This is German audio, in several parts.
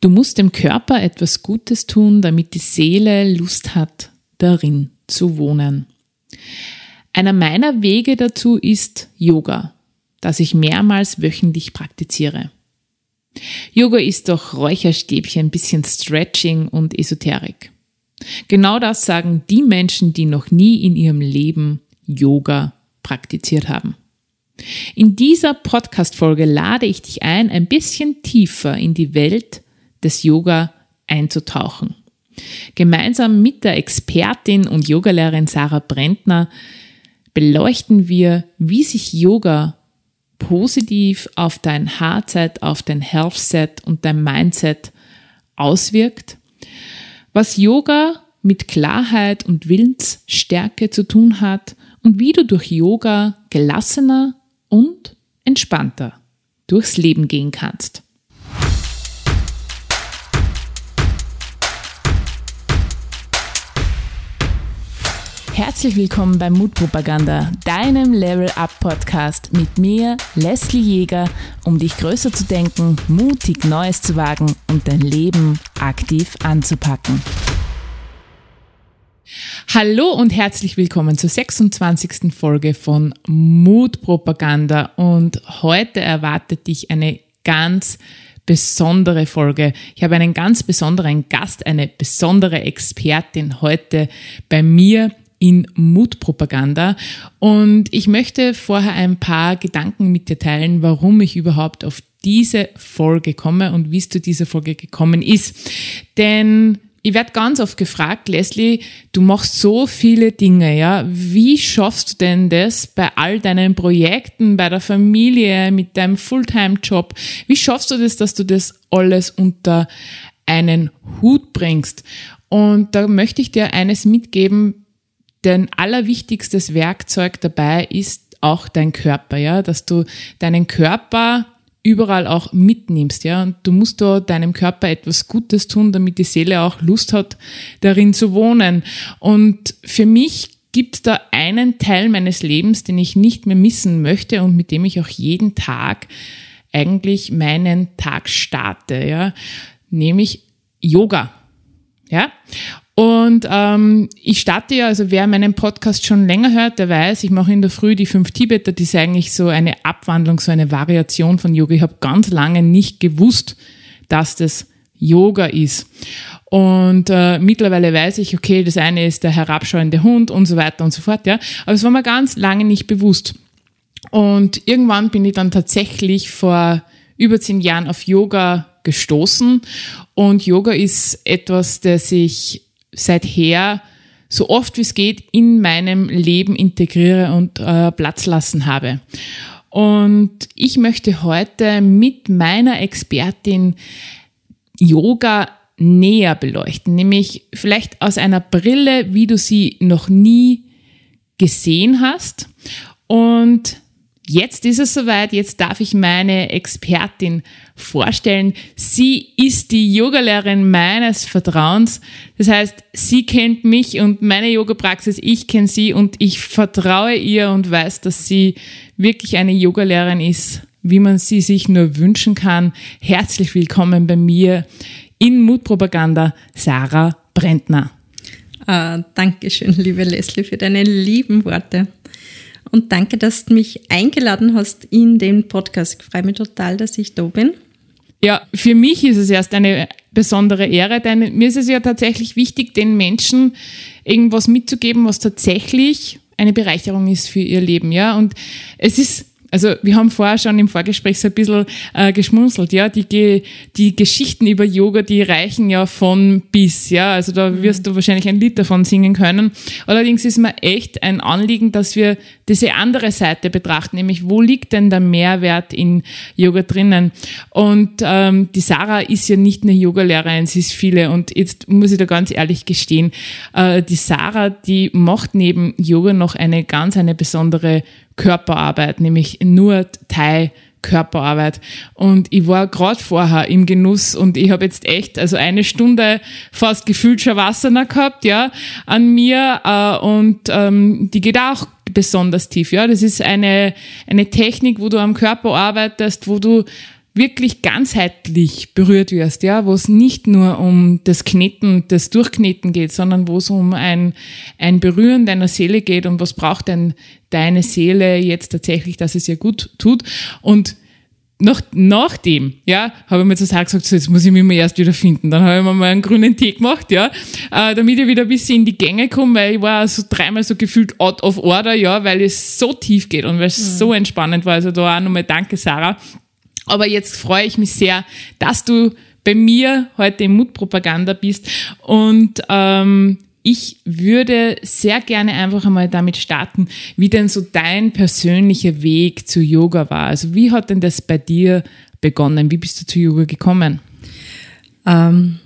Du musst dem Körper etwas Gutes tun, damit die Seele Lust hat, darin zu wohnen. Einer meiner Wege dazu ist Yoga, das ich mehrmals wöchentlich praktiziere. Yoga ist doch Räucherstäbchen, bisschen Stretching und Esoterik. Genau das sagen die Menschen, die noch nie in ihrem Leben Yoga praktiziert haben. In dieser Podcast-Folge lade ich dich ein, ein bisschen tiefer in die Welt des Yoga einzutauchen. Gemeinsam mit der Expertin und Yogalehrerin Sarah Brentner beleuchten wir, wie sich Yoga positiv auf dein Haarzeit, auf dein Health-Set und dein Mindset auswirkt, was Yoga mit Klarheit und Willensstärke zu tun hat und wie du durch Yoga gelassener und entspannter durchs Leben gehen kannst. Herzlich willkommen bei Mutpropaganda, deinem Level Up Podcast mit mir, Leslie Jäger, um dich größer zu denken, mutig Neues zu wagen und dein Leben aktiv anzupacken. Hallo und herzlich willkommen zur 26. Folge von Mutpropaganda und heute erwartet dich eine ganz besondere Folge. Ich habe einen ganz besonderen Gast, eine besondere Expertin heute bei mir in Mutpropaganda. Und ich möchte vorher ein paar Gedanken mit dir teilen, warum ich überhaupt auf diese Folge komme und wie es zu dieser Folge gekommen ist. Denn ich werde ganz oft gefragt, Leslie, du machst so viele Dinge, ja. Wie schaffst du denn das bei all deinen Projekten, bei der Familie, mit deinem Fulltime-Job? Wie schaffst du das, dass du das alles unter einen Hut bringst? Und da möchte ich dir eines mitgeben, dein allerwichtigstes Werkzeug dabei ist auch dein Körper, ja, dass du deinen Körper überall auch mitnimmst, ja, und du musst da deinem Körper etwas Gutes tun, damit die Seele auch Lust hat, darin zu wohnen. Und für mich gibt da einen Teil meines Lebens, den ich nicht mehr missen möchte und mit dem ich auch jeden Tag eigentlich meinen Tag starte, ja, nämlich Yoga. Ja, und ähm, ich starte ja, also wer meinen Podcast schon länger hört, der weiß, ich mache in der Früh die fünf Tibeter, die ist eigentlich so eine Abwandlung, so eine Variation von Yoga. Ich habe ganz lange nicht gewusst, dass das Yoga ist. Und äh, mittlerweile weiß ich, okay, das eine ist der herabschauende Hund und so weiter und so fort, ja. Aber es war mir ganz lange nicht bewusst. Und irgendwann bin ich dann tatsächlich vor über zehn Jahren auf Yoga gestoßen. Und Yoga ist etwas, das ich seither so oft wie es geht in meinem Leben integriere und äh, Platz lassen habe. Und ich möchte heute mit meiner Expertin Yoga näher beleuchten, nämlich vielleicht aus einer Brille, wie du sie noch nie gesehen hast und Jetzt ist es soweit, jetzt darf ich meine Expertin vorstellen. Sie ist die Yogalehrerin meines Vertrauens. Das heißt, sie kennt mich und meine Yoga-Praxis, ich kenne sie und ich vertraue ihr und weiß, dass sie wirklich eine Yogalehrerin ist, wie man sie sich nur wünschen kann. Herzlich willkommen bei mir in Mutpropaganda, Sarah Brentner. Uh, Dankeschön, liebe Leslie, für deine lieben Worte. Und danke, dass du mich eingeladen hast in den Podcast. Ich freue mich total, dass ich da bin. Ja, für mich ist es erst eine besondere Ehre, denn mir ist es ja tatsächlich wichtig, den Menschen irgendwas mitzugeben, was tatsächlich eine Bereicherung ist für ihr Leben, ja. Und es ist also wir haben vorher schon im Vorgespräch so ein bisschen äh, geschmunzelt, ja, die, die Geschichten über Yoga, die reichen ja von bis, ja, also da mhm. wirst du wahrscheinlich ein Lied davon singen können. Allerdings ist mir echt ein Anliegen, dass wir diese andere Seite betrachten, nämlich wo liegt denn der Mehrwert in Yoga drinnen? Und ähm, die Sarah ist ja nicht eine Yogalehrerin, sie ist viele und jetzt muss ich da ganz ehrlich gestehen, äh, die Sarah, die macht neben Yoga noch eine ganz, eine besondere Körperarbeit, nämlich nur Thai Körperarbeit. Und ich war gerade vorher im Genuss und ich habe jetzt echt, also eine Stunde fast gefühlt Shavasana gehabt, ja, an mir äh, und ähm, die geht auch besonders tief, ja. Das ist eine, eine Technik, wo du am Körper arbeitest, wo du wirklich ganzheitlich berührt wirst, ja, wo es nicht nur um das Kneten, das Durchkneten geht, sondern wo es um ein, ein Berühren deiner Seele geht und was braucht denn deine Seele jetzt tatsächlich, dass es ihr gut tut und nach, nachdem, ja, habe ich mir zu Sarah gesagt, so, jetzt muss ich mich mal erst wieder finden. Dann habe ich mir mal einen grünen Tee gemacht, ja, äh, damit ich wieder ein bisschen in die Gänge komme, weil ich war so dreimal so gefühlt out of order, ja, weil es so tief geht und weil es mhm. so entspannend war. Also da auch nochmal danke, Sarah. Aber jetzt freue ich mich sehr, dass du bei mir heute im Mutpropaganda bist und ähm, ich würde sehr gerne einfach einmal damit starten, wie denn so dein persönlicher Weg zu Yoga war. Also wie hat denn das bei dir begonnen? Wie bist du zu Yoga gekommen? Ähm,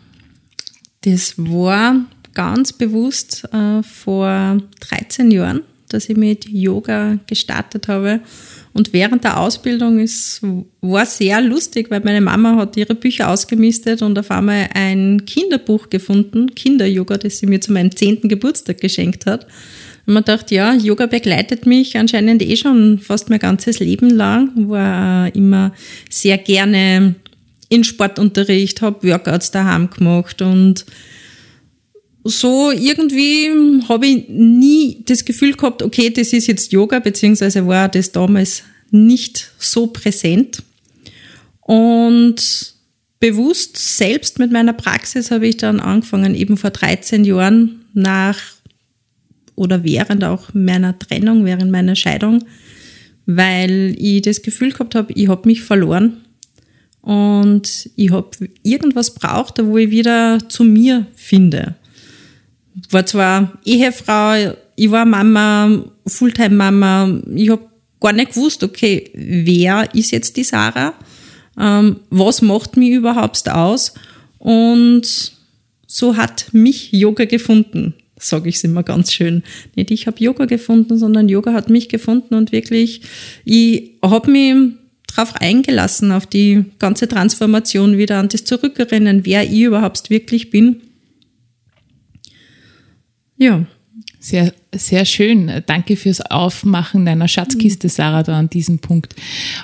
das war ganz bewusst äh, vor 13 Jahren, dass ich mit Yoga gestartet habe. Und während der Ausbildung ist, war sehr lustig, weil meine Mama hat ihre Bücher ausgemistet und auf einmal ein Kinderbuch gefunden, Kinder-Yoga, das sie mir zu meinem zehnten Geburtstag geschenkt hat. Und man dachte, ja, Yoga begleitet mich anscheinend eh schon fast mein ganzes Leben lang. War immer sehr gerne in Sportunterricht, habe Workouts daheim gemacht und so irgendwie habe ich nie das Gefühl gehabt, okay, das ist jetzt Yoga, beziehungsweise war das damals nicht so präsent. Und bewusst selbst mit meiner Praxis habe ich dann angefangen, eben vor 13 Jahren nach oder während auch meiner Trennung, während meiner Scheidung, weil ich das Gefühl gehabt habe, ich habe mich verloren und ich habe irgendwas braucht, wo ich wieder zu mir finde war zwar Ehefrau, ich war Mama, Fulltime-Mama, ich habe gar nicht gewusst, okay, wer ist jetzt die Sarah? Ähm, was macht mich überhaupt aus? Und so hat mich Yoga gefunden, sage ich es immer ganz schön. Nicht ich habe Yoga gefunden, sondern Yoga hat mich gefunden und wirklich, ich habe mich darauf eingelassen, auf die ganze Transformation wieder an das Zurückerinnern, wer ich überhaupt wirklich bin ja. Sehr, sehr schön. Danke fürs Aufmachen deiner Schatzkiste, Sarah, da an diesem Punkt.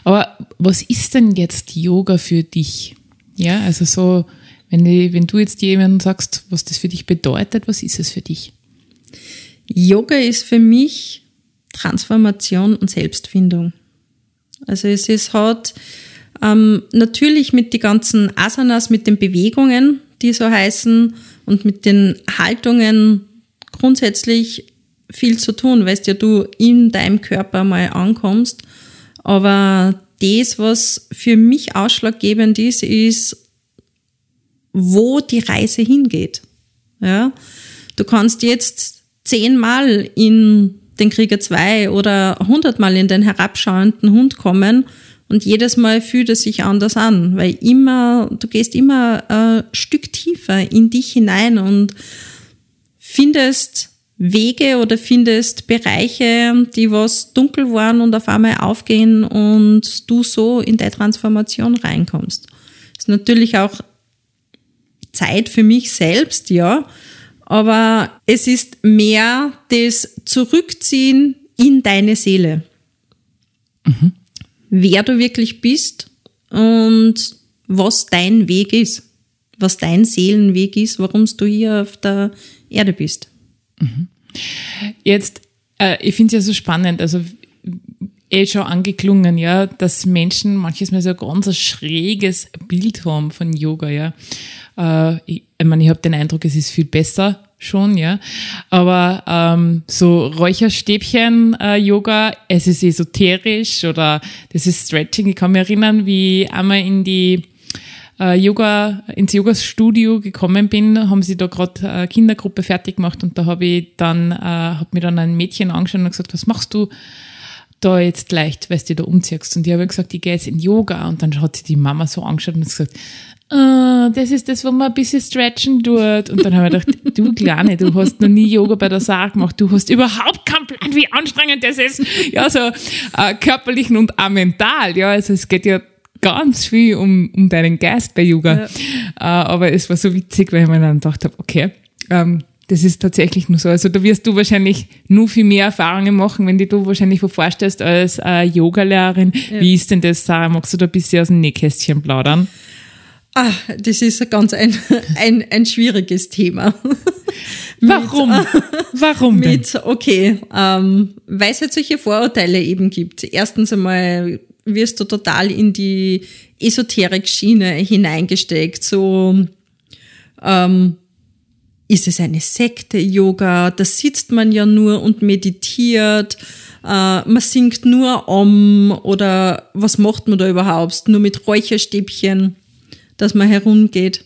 Aber was ist denn jetzt Yoga für dich? Ja, also so, wenn, die, wenn du jetzt jemandem sagst, was das für dich bedeutet, was ist es für dich? Yoga ist für mich Transformation und Selbstfindung. Also es ist halt ähm, natürlich mit den ganzen Asanas, mit den Bewegungen, die so heißen, und mit den Haltungen grundsätzlich viel zu tun, weißt ja, du in deinem Körper mal ankommst. Aber das, was für mich ausschlaggebend ist, ist, wo die Reise hingeht. Ja, du kannst jetzt zehnmal in den Krieger 2 oder hundertmal in den herabschauenden Hund kommen und jedes Mal fühlt es sich anders an, weil immer, du gehst immer ein Stück tiefer in dich hinein und findest Wege oder findest Bereiche, die was dunkel waren und auf einmal aufgehen und du so in deine Transformation reinkommst. Das ist natürlich auch Zeit für mich selbst, ja, aber es ist mehr das Zurückziehen in deine Seele. Mhm. Wer du wirklich bist und was dein Weg ist, was dein Seelenweg ist, warum du hier auf der Erde bist. Mhm. Jetzt, äh, ich finde es ja so spannend, also eh schon angeklungen, ja, dass Menschen manches Mal so ein ganz schräges Bild haben von Yoga, ja. Äh, ich, ich meine, ich habe den Eindruck, es ist viel besser schon, ja. Aber ähm, so Räucherstäbchen-Yoga, äh, es ist esoterisch oder das ist Stretching. Ich kann mich erinnern, wie einmal in die äh, Yoga, ins Yoga-Studio gekommen bin, haben sie da gerade eine Kindergruppe fertig gemacht und da habe ich dann, äh, hat mir dann ein Mädchen angeschaut und gesagt, was machst du da jetzt leicht, weil du da umziehst? Und ich habe gesagt, ich gehe jetzt in Yoga und dann hat sie die Mama so angeschaut und gesagt, ah, das ist das, wo man ein bisschen stretchen tut. Und dann habe ich gedacht, du Kleine, du hast noch nie Yoga bei der Saar gemacht, du hast überhaupt keinen Plan, wie anstrengend das ist. Ja, so äh, körperlich und auch mental. Ja, also es geht ja ganz viel um, um deinen Geist bei Yoga. Ja. Äh, aber es war so witzig, weil ich mir dann gedacht habe, okay, ähm, Das ist tatsächlich nur so. Also da wirst du wahrscheinlich nur viel mehr Erfahrungen machen, wenn dich du wahrscheinlich vorstellst als äh, Yogalehrerin. Ja. Wie ist denn das, Sarah? Magst du da ein bisschen aus dem Nähkästchen plaudern? Ah, das ist ganz ein, ein, ein schwieriges Thema. Warum? Mit, Warum denn? Mit, okay, ähm, weil es halt solche Vorurteile eben gibt. Erstens einmal wirst du total in die Esoterik-Schiene hineingesteckt, so ähm, ist es eine Sekte Yoga? Da sitzt man ja nur und meditiert. Äh, man singt nur um oder was macht man da überhaupt? Nur mit Räucherstäbchen, dass man herumgeht.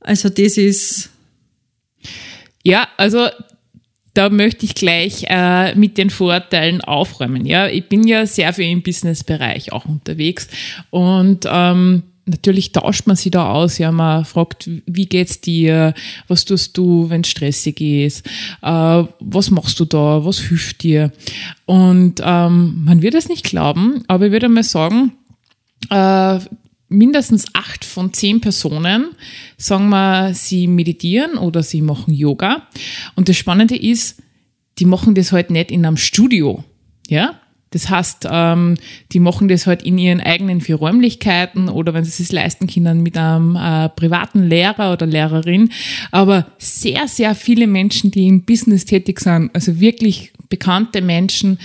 Also das ist. Ja, also da möchte ich gleich äh, mit den Vorteilen aufräumen. Ja, ich bin ja sehr viel im Businessbereich auch unterwegs und ähm, natürlich tauscht man sich da aus. Ja, man fragt, wie geht's dir? Was tust du, wenn es stressig ist? Äh, was machst du da? Was hilft dir? Und ähm, man wird es nicht glauben, aber ich würde mal sagen, äh, mindestens acht von zehn Personen sagen wir, sie meditieren oder sie machen Yoga. Und das Spannende ist, die machen das halt nicht in einem Studio. Ja, das heißt, ähm, die machen das halt in ihren eigenen vier Räumlichkeiten oder wenn sie es leisten können mit einem äh, privaten Lehrer oder Lehrerin. Aber sehr, sehr viele Menschen, die im Business tätig sind, also wirklich bekannte Menschen,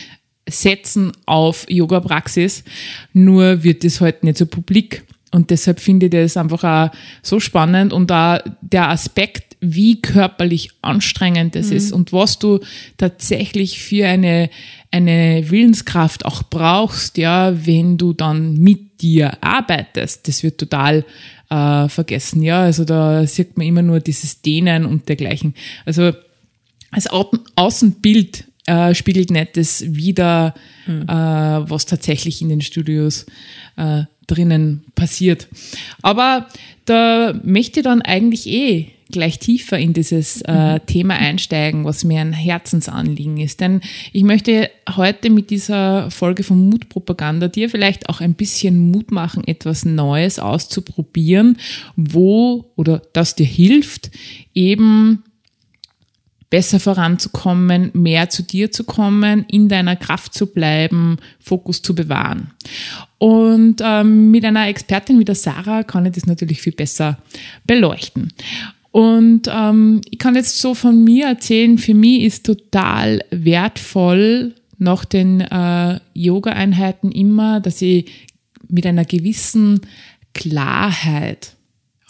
setzen auf Yoga-Praxis. Nur wird das halt nicht so publik. Und deshalb finde ich das einfach auch so spannend und da der Aspekt, wie körperlich anstrengend das mhm. ist und was du tatsächlich für eine, eine Willenskraft auch brauchst, ja, wenn du dann mit dir arbeitest. Das wird total äh, vergessen, ja. Also da sieht man immer nur dieses Dehnen und dergleichen. Also als Außenbild äh, spiegelt nicht das wieder, mhm. äh, was tatsächlich in den Studios äh, drinnen passiert. Aber da möchte ich dann eigentlich eh gleich tiefer in dieses äh, mhm. Thema einsteigen, was mir ein Herzensanliegen ist. Denn ich möchte heute mit dieser Folge von Mutpropaganda dir vielleicht auch ein bisschen Mut machen, etwas Neues auszuprobieren, wo oder das dir hilft, eben besser voranzukommen, mehr zu dir zu kommen, in deiner Kraft zu bleiben, Fokus zu bewahren. Und ähm, mit einer Expertin wie der Sarah kann ich das natürlich viel besser beleuchten. Und ähm, ich kann jetzt so von mir erzählen, für mich ist total wertvoll nach den äh, Yoga-Einheiten immer, dass ich mit einer gewissen Klarheit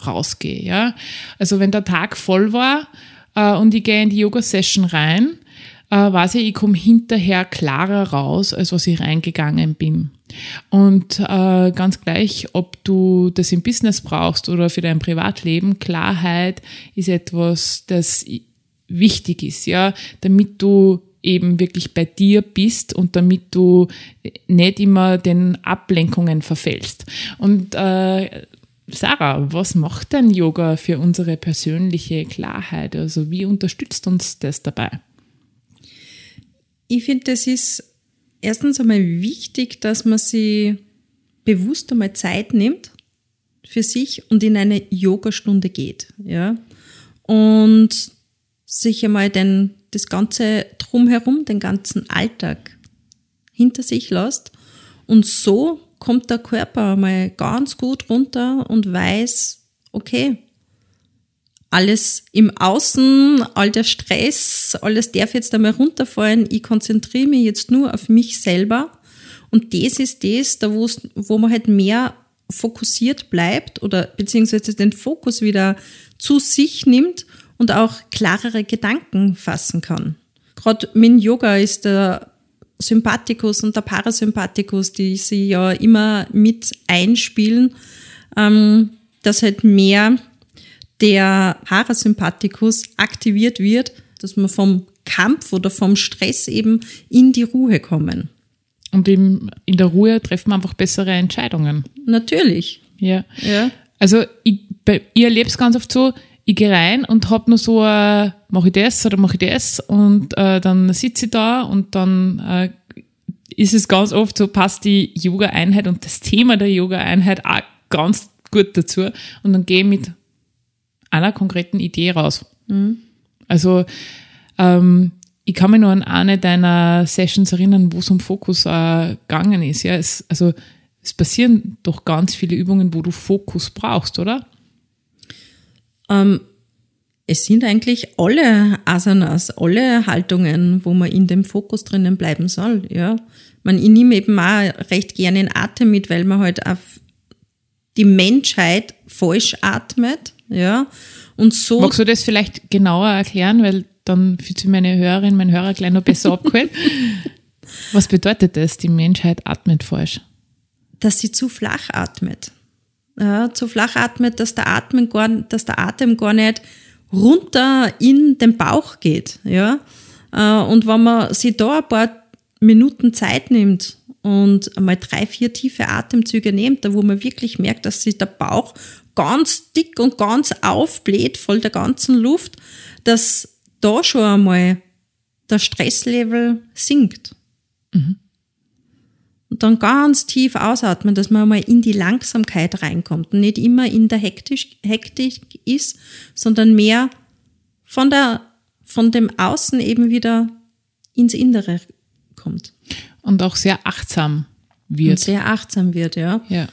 rausgehe. Ja? Also wenn der Tag voll war äh, und ich gehe in die Yoga-Session rein, äh, weiß ich, ich komme hinterher klarer raus, als was ich reingegangen bin. Und äh, ganz gleich, ob du das im Business brauchst oder für dein Privatleben, Klarheit ist etwas, das wichtig ist, ja, damit du eben wirklich bei dir bist und damit du nicht immer den Ablenkungen verfällst. Und äh, Sarah, was macht denn Yoga für unsere persönliche Klarheit? Also wie unterstützt uns das dabei? Ich finde, das ist erstens einmal wichtig, dass man sich bewusst einmal Zeit nimmt für sich und in eine Yogastunde geht, ja. Und sich einmal den, das ganze drumherum, den ganzen Alltag hinter sich lässt. Und so kommt der Körper mal ganz gut runter und weiß, okay, alles im Außen, all der Stress, alles darf jetzt einmal runterfallen. Ich konzentriere mich jetzt nur auf mich selber. Und das ist das, da wo man halt mehr fokussiert bleibt oder beziehungsweise den Fokus wieder zu sich nimmt und auch klarere Gedanken fassen kann. Gerade mit Yoga ist der Sympathikus und der Parasympathikus, die sie ja immer mit einspielen, ähm, dass halt mehr der Parasympathikus aktiviert wird, dass wir vom Kampf oder vom Stress eben in die Ruhe kommen. Und in, in der Ruhe treffen wir einfach bessere Entscheidungen. Natürlich. Ja. ja. Also ich, ich erlebe es ganz oft so, ich gehe rein und hab nur so, äh, mache ich das oder mache ich das und äh, dann sitze ich da und dann äh, ist es ganz oft so, passt die Yoga-Einheit und das Thema der Yoga-Einheit auch ganz gut dazu und dann gehe ich mit einer konkreten Idee raus. Mhm. Also ähm, ich kann mich nur an eine deiner Sessions erinnern, wo es um Fokus äh, gegangen ist. Ja, es, also es passieren doch ganz viele Übungen, wo du Fokus brauchst, oder? Ähm, es sind eigentlich alle Asanas, alle Haltungen, wo man in dem Fokus drinnen bleiben soll. Ja, man ich nehme eben auch recht gerne den Atem mit, weil man halt auf die Menschheit falsch atmet. Ja, und so. Magst du das vielleicht genauer erklären, weil dann fühlt sich meine Hörerin, mein Hörer gleich noch besser abgeholt. Was bedeutet das, die Menschheit atmet falsch? Dass sie zu flach atmet. Ja, zu flach atmet, dass der, Atmen gar, dass der Atem gar nicht runter in den Bauch geht. Ja? Äh, und wenn man sich da ein paar Minuten Zeit nimmt und einmal drei, vier tiefe Atemzüge nimmt, da wo man wirklich merkt, dass sich der Bauch ganz dick und ganz aufbläht, voll der ganzen Luft, dass da schon einmal der Stresslevel sinkt. Mhm. Und dann ganz tief ausatmen, dass man einmal in die Langsamkeit reinkommt und nicht immer in der Hektik, Hektik ist, sondern mehr von, der, von dem Außen eben wieder ins Innere kommt. Und auch sehr achtsam wird. Und sehr achtsam wird, ja. Ja.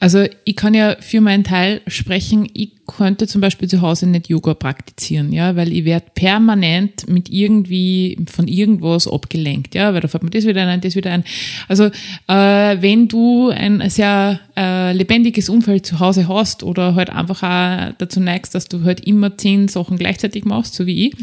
Also ich kann ja für meinen Teil sprechen, ich könnte zum Beispiel zu Hause nicht Yoga praktizieren, ja, weil ich werde permanent mit irgendwie von irgendwas abgelenkt, ja, weil da fällt mir das wieder ein, das wieder ein. Also äh, wenn du ein sehr äh, lebendiges Umfeld zu Hause hast oder halt einfach auch dazu neigst, dass du halt immer zehn Sachen gleichzeitig machst, so wie ich,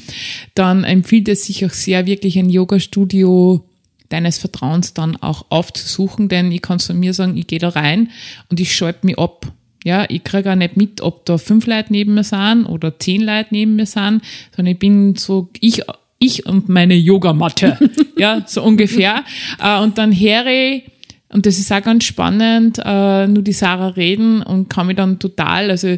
dann empfiehlt es sich auch sehr wirklich ein Yoga-Studio deines Vertrauens dann auch aufzusuchen, denn ich kann von mir sagen, ich gehe da rein und ich schalte mich ab. Ja, ich kriege auch nicht mit, ob da fünf Leute neben mir sind oder zehn Leute neben mir sind, sondern ich bin so, ich, ich und meine Yogamatte. ja, so ungefähr. Äh, und dann höre und das ist auch ganz spannend, äh, nur die Sarah reden und kann mich dann total, also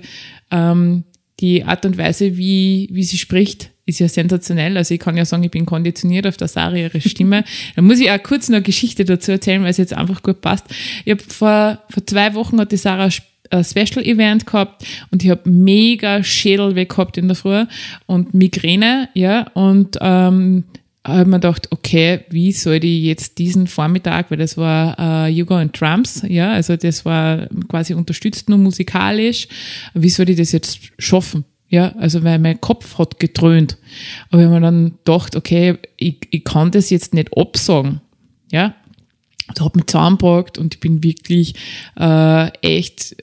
ähm, die Art und Weise, wie, wie sie spricht, ist ja sensationell. Also ich kann ja sagen, ich bin konditioniert auf der Sarah ihre Stimme. da muss ich auch kurz noch eine Geschichte dazu erzählen, weil es jetzt einfach gut passt. Ich habe vor, vor zwei Wochen hat die Sarah ein Special Event gehabt und ich habe mega Schädelweh gehabt in der Früh und Migräne, ja, und ähm, habe mir gedacht, okay, wie soll ich jetzt diesen Vormittag, weil das war äh, Yoga und Drums, ja, also das war quasi unterstützt nur musikalisch, wie soll ich das jetzt schaffen? Ja, also weil mein Kopf hat gedröhnt. Aber habe mir dann gedacht, okay, ich, ich kann das jetzt nicht absagen. Ja, da hat mich zusammengebracht und ich bin wirklich äh, echt,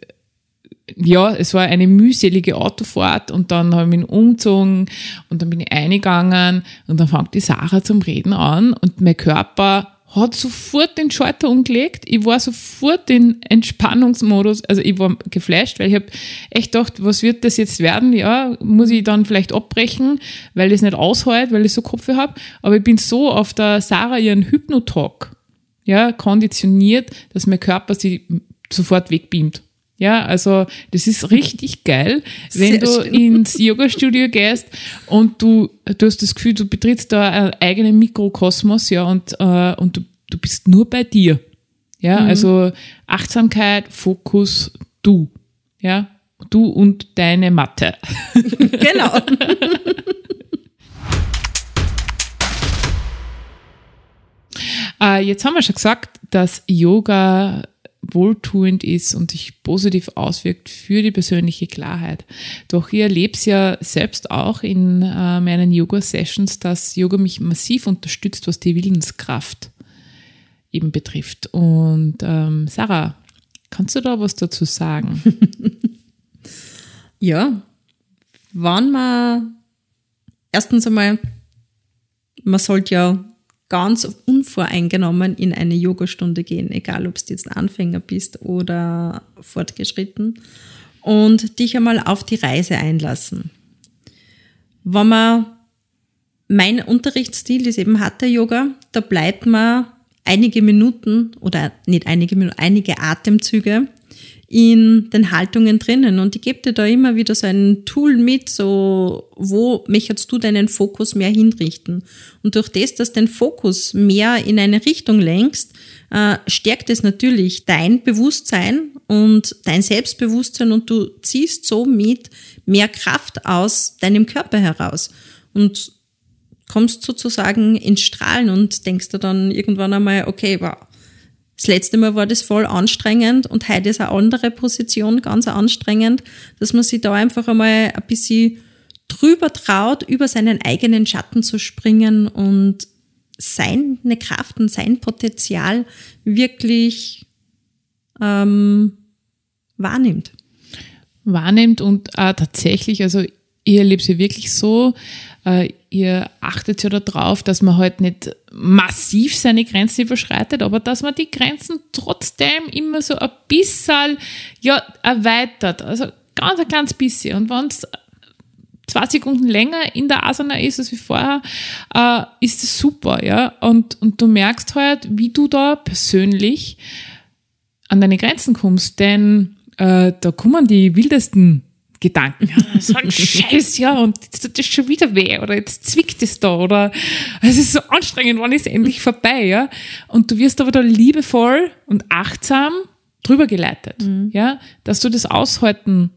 ja, es war eine mühselige Autofahrt und dann habe ich mich umgezogen und dann bin ich eingegangen und dann fängt die Sarah zum Reden an und mein Körper hat sofort den Schalter umgelegt. Ich war sofort in Entspannungsmodus. Also ich war geflasht, weil ich habe echt gedacht, was wird das jetzt werden? Ja, muss ich dann vielleicht abbrechen, weil es nicht aushält, weil ich so Kopf habe. Aber ich bin so auf der Sarah ihren Hypnotalk ja, konditioniert, dass mein Körper sie sofort wegbeamt. Ja, also das ist richtig geil, wenn Sehr du schön. ins Yoga-Studio gehst und du, du hast das Gefühl, du betrittst da einen eigenen Mikrokosmos, ja, und, äh, und du, du bist nur bei dir. Ja, mhm. also Achtsamkeit, Fokus, du. Ja, du und deine Matte. genau. äh, jetzt haben wir schon gesagt, dass Yoga wohltuend ist und sich positiv auswirkt für die persönliche Klarheit. Doch ich erlebe es ja selbst auch in äh, meinen Yoga-Sessions, dass Yoga mich massiv unterstützt, was die Willenskraft eben betrifft. Und ähm, Sarah, kannst du da was dazu sagen? ja, wann man erstens einmal, man sollte ja ganz unvoreingenommen in eine Yogastunde gehen, egal ob du jetzt Anfänger bist oder fortgeschritten, und dich einmal auf die Reise einlassen. Wenn man, mein Unterrichtsstil ist eben Hatha Yoga, da bleibt man einige Minuten oder nicht einige Minuten, einige Atemzüge in den Haltungen drinnen. Und ich gebe dir da immer wieder so ein Tool mit, so wo möchtest du deinen Fokus mehr hinrichten. Und durch das, dass den Fokus mehr in eine Richtung lenkst, äh, stärkt es natürlich dein Bewusstsein und dein Selbstbewusstsein und du ziehst somit mehr Kraft aus deinem Körper heraus. und kommst sozusagen ins Strahlen und denkst dir dann irgendwann einmal, okay, wow, das letzte Mal war das voll anstrengend und heute ist eine andere Position ganz anstrengend, dass man sich da einfach einmal ein bisschen drüber traut, über seinen eigenen Schatten zu springen und seine Kraft und sein Potenzial wirklich ähm, wahrnimmt. Wahrnimmt und äh, tatsächlich, also ich erlebe sie wirklich so, äh, ihr achtet ja darauf, dass man halt nicht massiv seine Grenzen überschreitet, aber dass man die Grenzen trotzdem immer so ein bisschen ja, erweitert. Also ganz ein kleines bisschen. Und wenn es zwei Sekunden länger in der Asana ist als wie vorher, äh, ist es super, ja. Und, und du merkst halt, wie du da persönlich an deine Grenzen kommst, denn äh, da kommen die wildesten Gedanken. Ja, so ein Scheiß, ja, und jetzt tut das schon wieder weh oder jetzt zwickt es da oder es ist so anstrengend, wann ist es endlich vorbei, ja. Und du wirst aber da liebevoll und achtsam drüber geleitet, mhm. ja, dass du das aushalten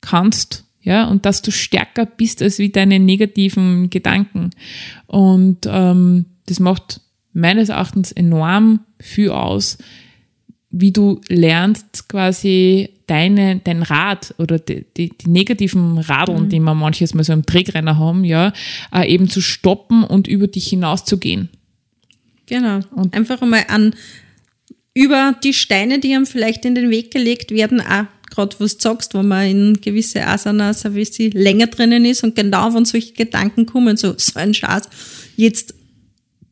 kannst ja, und dass du stärker bist als wie deine negativen Gedanken. Und ähm, das macht meines Erachtens enorm viel aus, wie du lernst quasi deine, dein Rad oder die, die, die negativen Radeln, mhm. die man manches mal so im Trägrenner haben, ja, äh, eben zu stoppen und über dich hinauszugehen. Genau. Und einfach einmal an über die Steine, die einem vielleicht in den Weg gelegt werden, auch gerade was du sagst, wenn man in gewisse Asanas ein bisschen länger drinnen ist und genau wenn solche Gedanken kommen, so, so ein Schatz, jetzt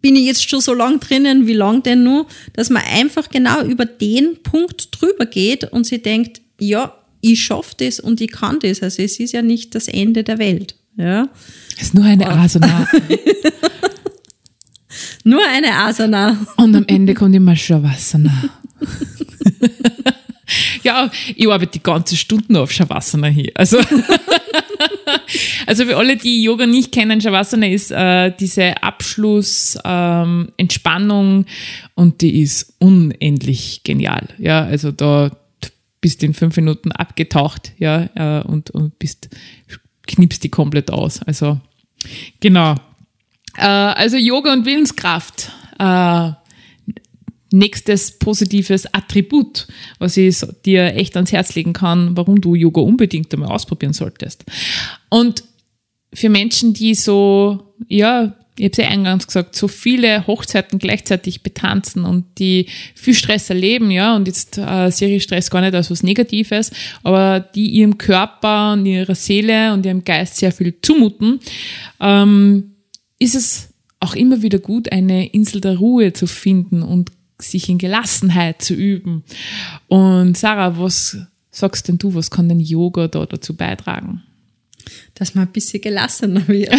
bin ich jetzt schon so lang drinnen, wie lang denn nur, dass man einfach genau über den Punkt drüber geht und sie denkt, ja, ich schaffe das und ich kann das. Also es ist ja nicht das Ende der Welt. Ja. Es ist nur eine Asana. nur eine Asana. Und am Ende kommt immer Shavasana. ja, ich arbeite die ganze Stunden auf Shavasana hier. Also, also für alle, die Yoga nicht kennen, Shavasana ist äh, diese Abschluss-Entspannung ähm, und die ist unendlich genial. Ja, also da bist in fünf Minuten abgetaucht, ja, äh, und, und bist, knippst die komplett aus. Also, genau. Äh, also Yoga und Willenskraft. Äh, nächstes positives Attribut, was ich dir echt ans Herz legen kann, warum du Yoga unbedingt einmal ausprobieren solltest. Und für Menschen, die so, ja, ich habe es ja eingangs gesagt, so viele Hochzeiten gleichzeitig betanzen und die viel Stress erleben, ja, und jetzt äh, sehe ich Stress gar nicht als was Negatives, aber die ihrem Körper und ihrer Seele und ihrem Geist sehr viel zumuten, ähm, ist es auch immer wieder gut, eine Insel der Ruhe zu finden und sich in Gelassenheit zu üben. Und Sarah, was sagst denn du, was kann denn Yoga da dazu beitragen? Dass man ein bisschen gelassener wird.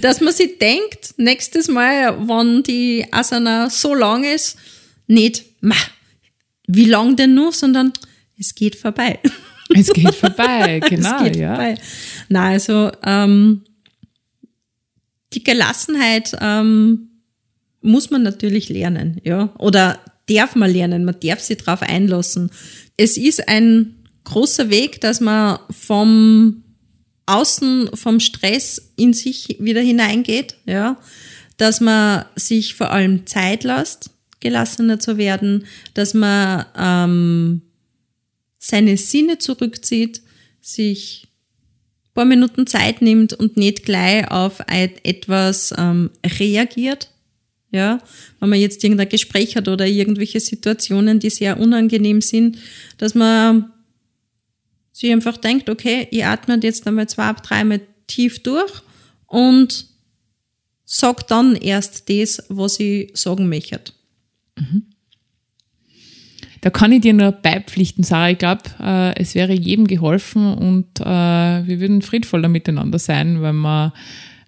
Dass man sich denkt, nächstes Mal, wenn die Asana so lang ist, nicht, wie lang denn nur, sondern es geht vorbei. Es geht vorbei, genau, es geht ja. Vorbei. Na, also ähm, die Gelassenheit ähm, muss man natürlich lernen, ja. Oder darf man lernen, man darf sich darauf einlassen. Es ist ein großer Weg, dass man vom Außen, vom Stress in sich wieder hineingeht, ja. Dass man sich vor allem Zeit lässt, gelassener zu werden, dass man ähm, seine Sinne zurückzieht, sich ein paar Minuten Zeit nimmt und nicht gleich auf etwas ähm, reagiert, ja, wenn man jetzt irgendein Gespräch hat oder irgendwelche Situationen, die sehr unangenehm sind, dass man sich einfach denkt, okay, ich atme jetzt einmal zwei, dreimal tief durch und sag dann erst das, was ich sagen möchte. Mhm. Da kann ich dir nur beipflichten, Sarah. Ich glaube, äh, es wäre jedem geholfen und äh, wir würden friedvoller miteinander sein, wenn wir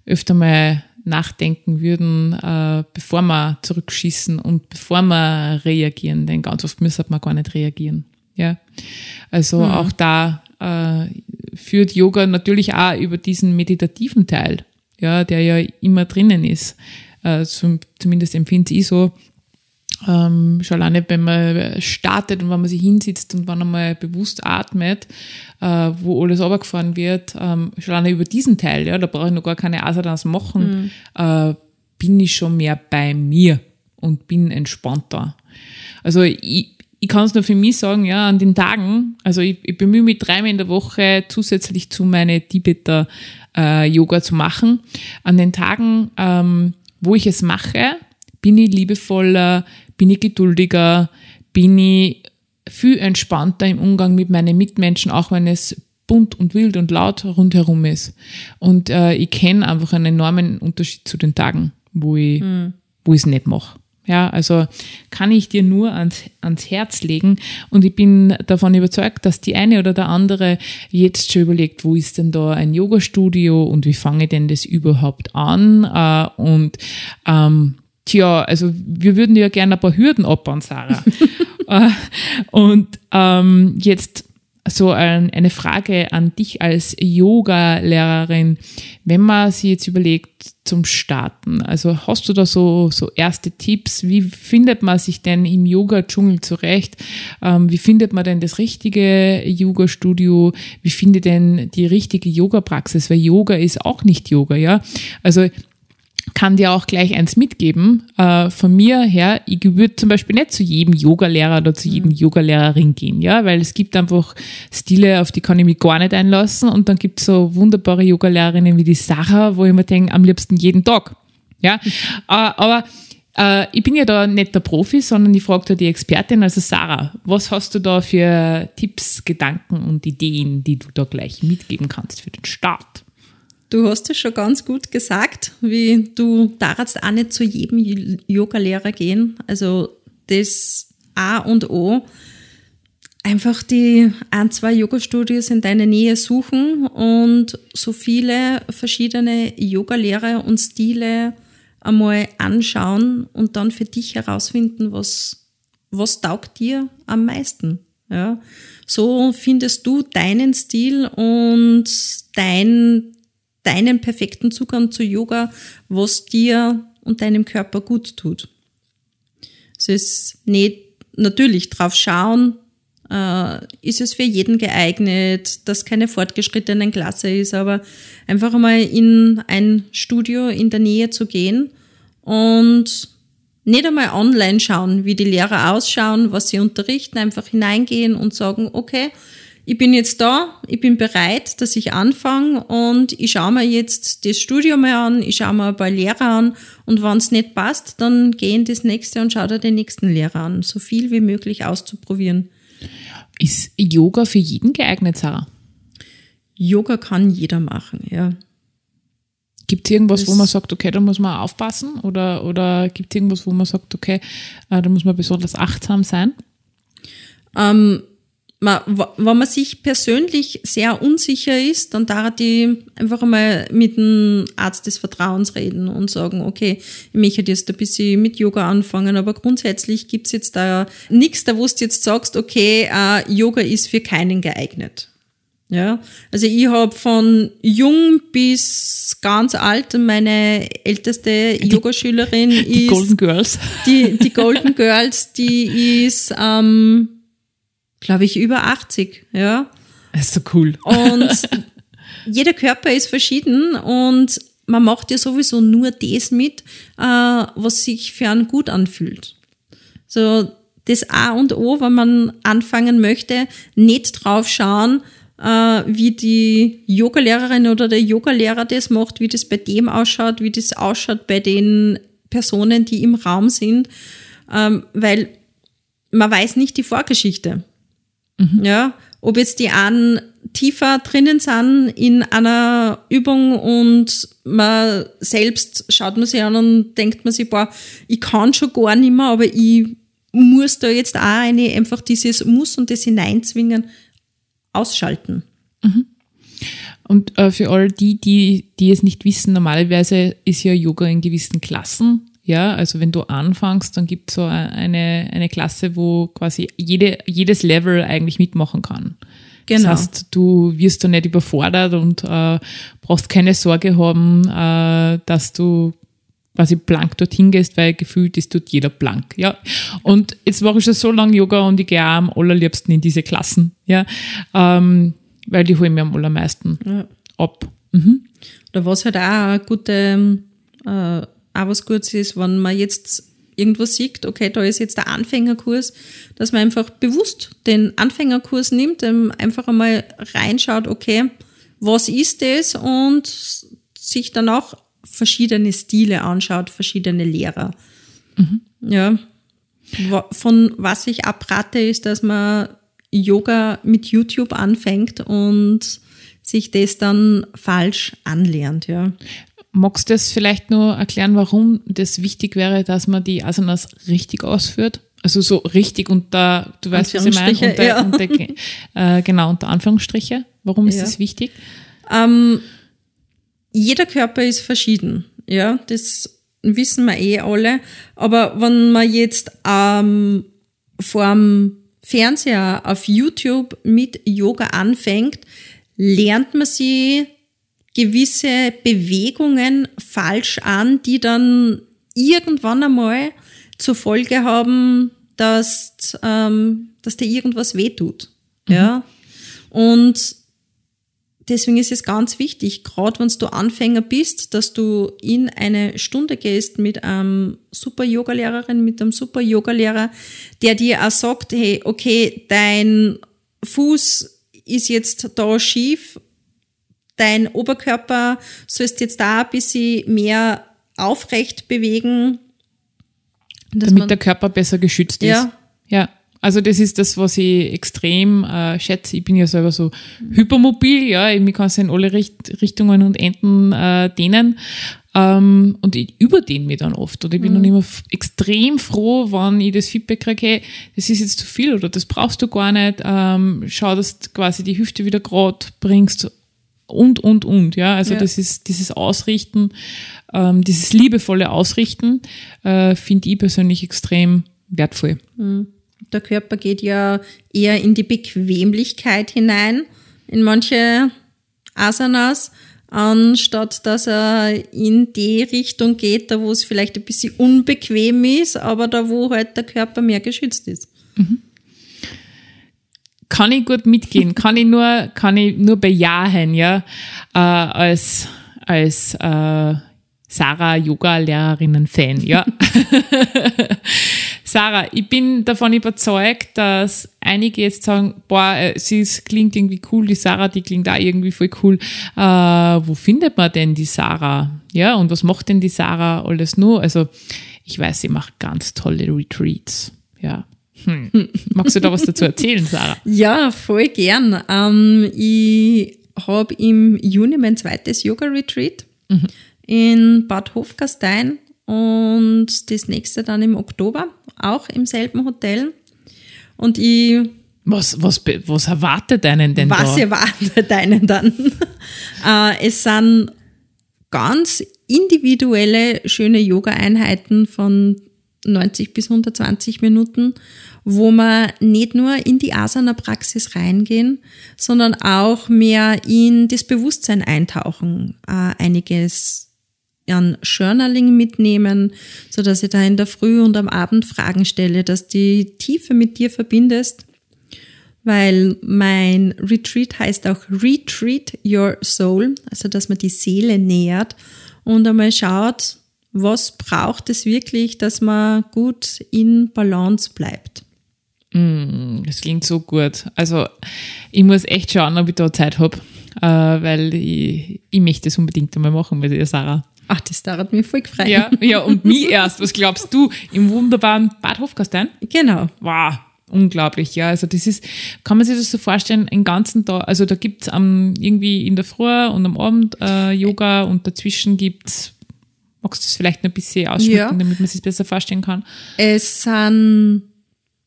öfter mal nachdenken würden, äh, bevor wir zurückschießen und bevor wir reagieren, denn ganz oft müssen wir gar nicht reagieren. Ja, also mhm. auch da äh, führt Yoga natürlich auch über diesen meditativen Teil, ja, der ja immer drinnen ist. Äh, zum, zumindest empfinde ich so. Ähm, schon alleine, wenn man startet und wenn man sich hinsitzt und wenn man mal bewusst atmet, äh, wo alles runtergefahren wird, ähm, schon alleine über diesen Teil, ja, da brauche ich noch gar keine Asanas machen, mhm. äh, bin ich schon mehr bei mir und bin entspannter. Also ich, ich kann es nur für mich sagen, ja, an den Tagen, also ich, ich bemühe mich dreimal in der Woche zusätzlich zu meine Tibeter äh, Yoga zu machen. An den Tagen, ähm, wo ich es mache, bin ich liebevoller, bin ich geduldiger, bin ich viel entspannter im Umgang mit meinen Mitmenschen, auch wenn es bunt und wild und laut rundherum ist. Und äh, ich kenne einfach einen enormen Unterschied zu den Tagen, wo ich mhm. wo ich es nicht mache. Ja, also kann ich dir nur ans, ans Herz legen und ich bin davon überzeugt, dass die eine oder der andere jetzt schon überlegt, wo ist denn da ein Yoga-Studio und wie fange ich denn das überhaupt an? Äh, und ähm, tja, also wir würden ja gerne ein paar Hürden abbauen, Sarah. Äh, und ähm, jetzt so ein, eine Frage an dich als Yoga-Lehrerin. Wenn man sich jetzt überlegt zum Starten, also hast du da so, so erste Tipps? Wie findet man sich denn im Yoga-Dschungel zurecht? Ähm, wie findet man denn das richtige Yoga-Studio? Wie findet denn die richtige Yoga-Praxis? Weil Yoga ist auch nicht Yoga, ja? Also kann dir auch gleich eins mitgeben. Äh, von mir her, ich würde zum Beispiel nicht zu jedem Yogalehrer oder zu jedem mhm. Yogalehrerin gehen, ja, weil es gibt einfach Stile, auf die kann ich mich gar nicht einlassen und dann gibt es so wunderbare Yogalehrerinnen wie die Sarah, wo ich mir denke, am liebsten jeden Tag, ja, äh, aber äh, ich bin ja da nicht der Profi, sondern ich frage da die Expertin, also Sarah, was hast du da für Tipps, Gedanken und Ideen, die du da gleich mitgeben kannst für den Start? Du hast es schon ganz gut gesagt, wie du darfst auch nicht zu jedem Yoga-Lehrer gehen. Also das A und O. Einfach die ein, zwei Yoga-Studios in deiner Nähe suchen und so viele verschiedene Yoga-Lehrer und Stile einmal anschauen und dann für dich herausfinden, was, was taugt dir am meisten. Ja, so findest du deinen Stil und dein, deinen perfekten Zugang zu Yoga, was dir und deinem Körper gut tut. Es ist nicht natürlich drauf schauen, äh, ist es für jeden geeignet, dass keine fortgeschrittenen Klasse ist, aber einfach einmal in ein Studio in der Nähe zu gehen und nicht einmal online schauen, wie die Lehrer ausschauen, was sie unterrichten, einfach hineingehen und sagen, okay, ich bin jetzt da, ich bin bereit, dass ich anfange und ich schaue mir jetzt das Studium mal an, ich schaue mir ein paar Lehrer an und wenn es nicht passt, dann gehe in das nächste und schaue dir den nächsten Lehrer an, so viel wie möglich auszuprobieren. Ist Yoga für jeden geeignet, Sarah? Yoga kann jeder machen, ja. Gibt es irgendwas, das wo man sagt, okay, da muss man aufpassen? Oder, oder gibt es irgendwas, wo man sagt, okay, äh, da muss man besonders achtsam sein? Ähm, man, wenn man sich persönlich sehr unsicher ist, dann darf die einfach einmal mit dem Arzt des Vertrauens reden und sagen, okay, ich möchte jetzt ein bisschen mit Yoga anfangen, aber grundsätzlich gibt's jetzt da nichts, da wo du jetzt sagst, okay, uh, Yoga ist für keinen geeignet. Ja, also ich habe von jung bis ganz alt, meine älteste Yogaschülerin ist die Golden Girls. Die, die Golden Girls, die ist ähm, glaube ich, über 80, ja. Das ist so cool. Und jeder Körper ist verschieden und man macht ja sowieso nur das mit, äh, was sich für einen gut anfühlt. So, das A und O, wenn man anfangen möchte, nicht drauf schauen, äh, wie die Yogalehrerin oder der Yogalehrer das macht, wie das bei dem ausschaut, wie das ausschaut bei den Personen, die im Raum sind, ähm, weil man weiß nicht die Vorgeschichte. Mhm. Ja, ob jetzt die einen tiefer drinnen sind in einer Übung und man selbst schaut man sich an und denkt man sich, boah, ich kann schon gar nicht mehr, aber ich muss da jetzt auch eine, einfach dieses Muss und das hineinzwingen, ausschalten. Mhm. Und äh, für all die, die, die es nicht wissen, normalerweise ist ja Yoga in gewissen Klassen ja, also wenn du anfängst, dann gibt es so eine, eine Klasse, wo quasi jede, jedes Level eigentlich mitmachen kann. Genau. Das heißt, du wirst da nicht überfordert und äh, brauchst keine Sorge haben, äh, dass du quasi blank dorthin gehst, weil gefühlt ist dort jeder blank, ja. Und jetzt mache ich schon so lange Yoga und ich gehe auch am allerliebsten in diese Klassen, ja, ähm, weil die holen mir am allermeisten ja. ab. Mhm. Oder was halt auch eine gute, äh, auch was Gutes ist, wenn man jetzt irgendwo sieht, okay, da ist jetzt der Anfängerkurs, dass man einfach bewusst den Anfängerkurs nimmt, einfach einmal reinschaut, okay, was ist das und sich dann auch verschiedene Stile anschaut, verschiedene Lehrer. Mhm. Ja. Von was ich abrate, ist, dass man Yoga mit YouTube anfängt und sich das dann falsch anlernt, ja. Magst du das vielleicht nur erklären, warum das wichtig wäre, dass man die Asanas richtig ausführt? Also so richtig unter, du weißt, was ich meine, unter, ja. unter, äh, genau, unter Anführungsstriche. Warum ist ja. das wichtig? Ähm, jeder Körper ist verschieden, ja, das wissen wir eh alle. Aber wenn man jetzt ähm, vorm Fernseher auf YouTube mit Yoga anfängt, lernt man sie gewisse Bewegungen falsch an, die dann irgendwann einmal zur Folge haben, dass, ähm, dass dir irgendwas wehtut. Mhm. Ja. Und deswegen ist es ganz wichtig, gerade wenn du Anfänger bist, dass du in eine Stunde gehst mit einem super Yogalehrerin, mit einem super Yogalehrer, der dir auch sagt, hey, okay, dein Fuß ist jetzt da schief, dein Oberkörper sollst jetzt da ein bisschen mehr aufrecht bewegen. Damit der Körper besser geschützt ist. Ja. Ja. Also das ist das, was ich extrem äh, schätze. Ich bin ja selber so hypermobil, ja, ich kann es in alle Richt Richtungen und Enden äh, dehnen. Ähm, und ich überdehne mich dann oft. Oder ich bin mhm. dann immer extrem froh, wenn ich das Feedback kriege, hey, das ist jetzt zu viel oder das brauchst du gar nicht. Ähm, schau, dass du quasi die Hüfte wieder gerade bringst und, und, und. Ja, also ja. das ist dieses Ausrichten, ähm, dieses liebevolle Ausrichten, äh, finde ich persönlich extrem wertvoll. Mhm. Der Körper geht ja eher in die Bequemlichkeit hinein, in manche Asanas, anstatt dass er in die Richtung geht, da wo es vielleicht ein bisschen unbequem ist, aber da wo halt der Körper mehr geschützt ist. Mhm. Kann ich gut mitgehen, kann ich nur, kann ich nur bejahen, ja, äh, als, als äh, Sarah Yoga-Lehrerinnen-Fan, ja. Sarah, ich bin davon überzeugt, dass einige jetzt sagen, boah, äh, sie ist, klingt irgendwie cool, die Sarah, die klingt auch irgendwie voll cool. Äh, wo findet man denn die Sarah? Ja, und was macht denn die Sarah alles nur? Also, ich weiß, sie macht ganz tolle Retreats. Ja. Hm. Magst du da was dazu erzählen, Sarah? Ja, voll gern. Ähm, ich habe im Juni mein zweites Yoga-Retreat mhm. in Bad Hofgastein und das nächste dann im Oktober, auch im selben Hotel. Und ich. Was, was, was erwartet einen denn was da? Was erwartet einen dann? äh, es sind ganz individuelle, schöne Yoga-Einheiten von 90 bis 120 Minuten, wo man nicht nur in die Asana-Praxis reingehen, sondern auch mehr in das Bewusstsein eintauchen, äh, einiges an Journaling mitnehmen, so dass ich da in der Früh und am Abend Fragen stelle, dass die Tiefe mit dir verbindest, weil mein Retreat heißt auch Retreat Your Soul, also dass man die Seele nähert und einmal schaut, was braucht es wirklich, dass man gut in Balance bleibt. Mm, das klingt so gut. Also ich muss echt schauen, ob ich da Zeit habe, äh, weil ich, ich möchte das unbedingt einmal machen mit dir, Sarah. Ach, das dauert mir voll gefreut. Ja, ja, und mich erst. Was glaubst du? Im wunderbaren Bad Hofgastein? Genau. Wow, unglaublich, ja. Also das ist, kann man sich das so vorstellen, einen ganzen Tag, also da gibt's am, irgendwie in der Früh und am Abend äh, Yoga und dazwischen gibt's Magst du das vielleicht noch ein bisschen ausschmücken, ja. damit man sich besser vorstellen kann? Es sind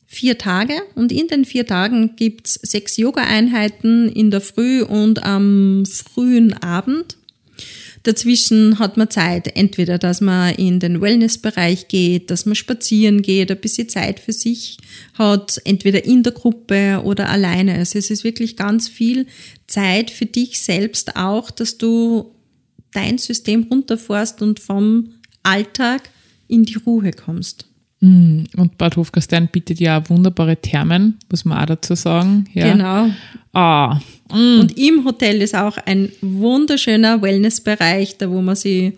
vier Tage und in den vier Tagen gibt's sechs Yoga-Einheiten in der Früh und am frühen Abend. Dazwischen hat man Zeit, entweder, dass man in den Wellnessbereich geht, dass man spazieren geht, ein bisschen Zeit für sich hat, entweder in der Gruppe oder alleine. Also es ist wirklich ganz viel Zeit für dich selbst auch, dass du dein System runterfährst und vom Alltag in die Ruhe kommst. Mm, und Bad Hofgastein bietet ja auch wunderbare Thermen, muss man auch dazu sagen. Ja. Genau. Ah, Und im Hotel ist auch ein wunderschöner Wellnessbereich, da wo man sich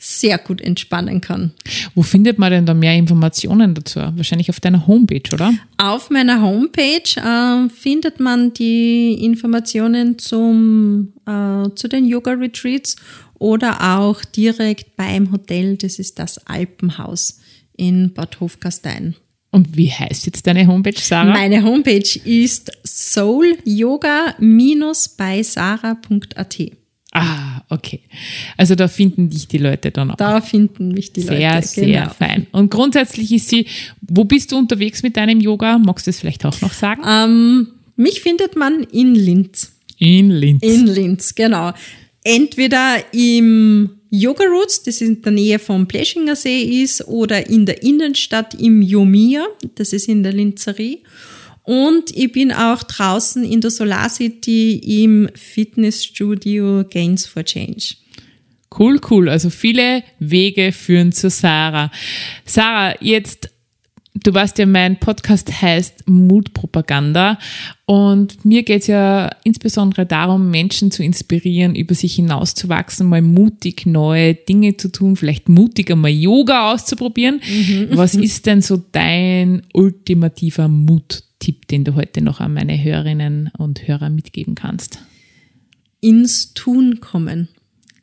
sehr gut entspannen kann. wo findet man denn da mehr Informationen dazu? Wahrscheinlich auf deiner Homepage, oder? Auf meiner Homepage äh, findet man die Informationen zum, äh, zu den Yoga-Retreats oder auch direkt beim Hotel. Das ist das Alpenhaus in Bad Hofgastein. Und wie heißt jetzt deine Homepage, Sarah? Meine Homepage ist soulyoga-bei-sarah.at. ah, okay. Also da finden dich die Leute dann auch. Da finden mich die sehr, Leute. sehr genau. fein. Und grundsätzlich ist sie, wo bist du unterwegs mit deinem Yoga? Magst du das vielleicht auch noch sagen? Ähm, mich findet man in Linz. In Linz. In Linz, genau. Entweder im Yoga Roots, das in der Nähe vom Pleschinger See ist, oder in der Innenstadt im Jomia, das ist in der Linzerie. Und ich bin auch draußen in der Solar City im Fitnessstudio Gains for Change. Cool, cool. Also viele Wege führen zu Sarah. Sarah, jetzt, du weißt ja, mein Podcast heißt Mutpropaganda und mir geht es ja insbesondere darum, Menschen zu inspirieren, über sich hinauszuwachsen, mal mutig neue Dinge zu tun, vielleicht mutiger mal Yoga auszuprobieren. Was ist denn so dein ultimativer Muttipp, den du heute noch an meine Hörerinnen und Hörer mitgeben kannst? ins Tun kommen.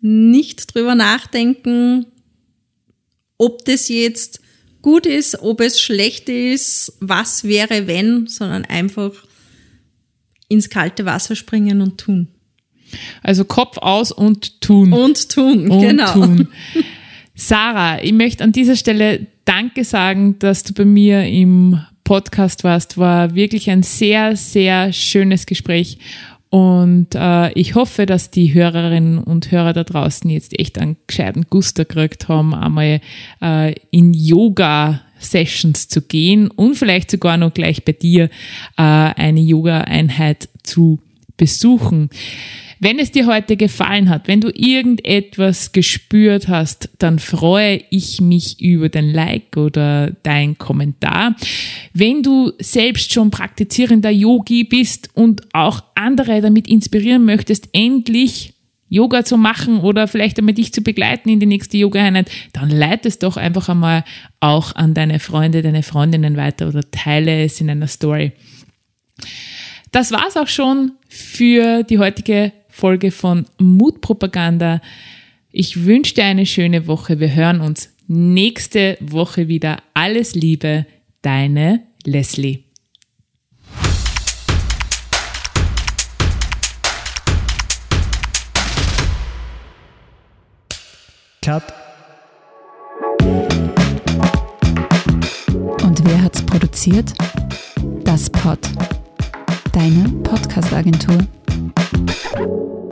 Nicht drüber nachdenken, ob das jetzt gut ist, ob es schlecht ist, was wäre wenn, sondern einfach ins kalte Wasser springen und tun. Also Kopf aus und tun. Und tun, und genau. tun. Sarah, ich möchte an dieser Stelle Danke sagen, dass du bei mir im Podcast warst. War wirklich ein sehr, sehr schönes Gespräch. Und äh, ich hoffe, dass die Hörerinnen und Hörer da draußen jetzt echt einen gescheiten Guster gekriegt haben, einmal äh, in Yoga-Sessions zu gehen und vielleicht sogar noch gleich bei dir äh, eine Yoga-Einheit zu besuchen. Wenn es dir heute gefallen hat, wenn du irgendetwas gespürt hast, dann freue ich mich über dein Like oder dein Kommentar. Wenn du selbst schon praktizierender Yogi bist und auch andere damit inspirieren möchtest, endlich Yoga zu machen oder vielleicht einmal dich zu begleiten in die nächste Yoga-Einheit, dann leite es doch einfach einmal auch an deine Freunde, deine Freundinnen weiter oder teile es in einer Story. Das war's auch schon für die heutige Folge von Mutpropaganda. Ich wünsche dir eine schöne Woche. Wir hören uns nächste Woche wieder. Alles Liebe, deine Leslie. Cut. Und wer hat's produziert? Das Pod. Deine Podcast-Agentur. thank you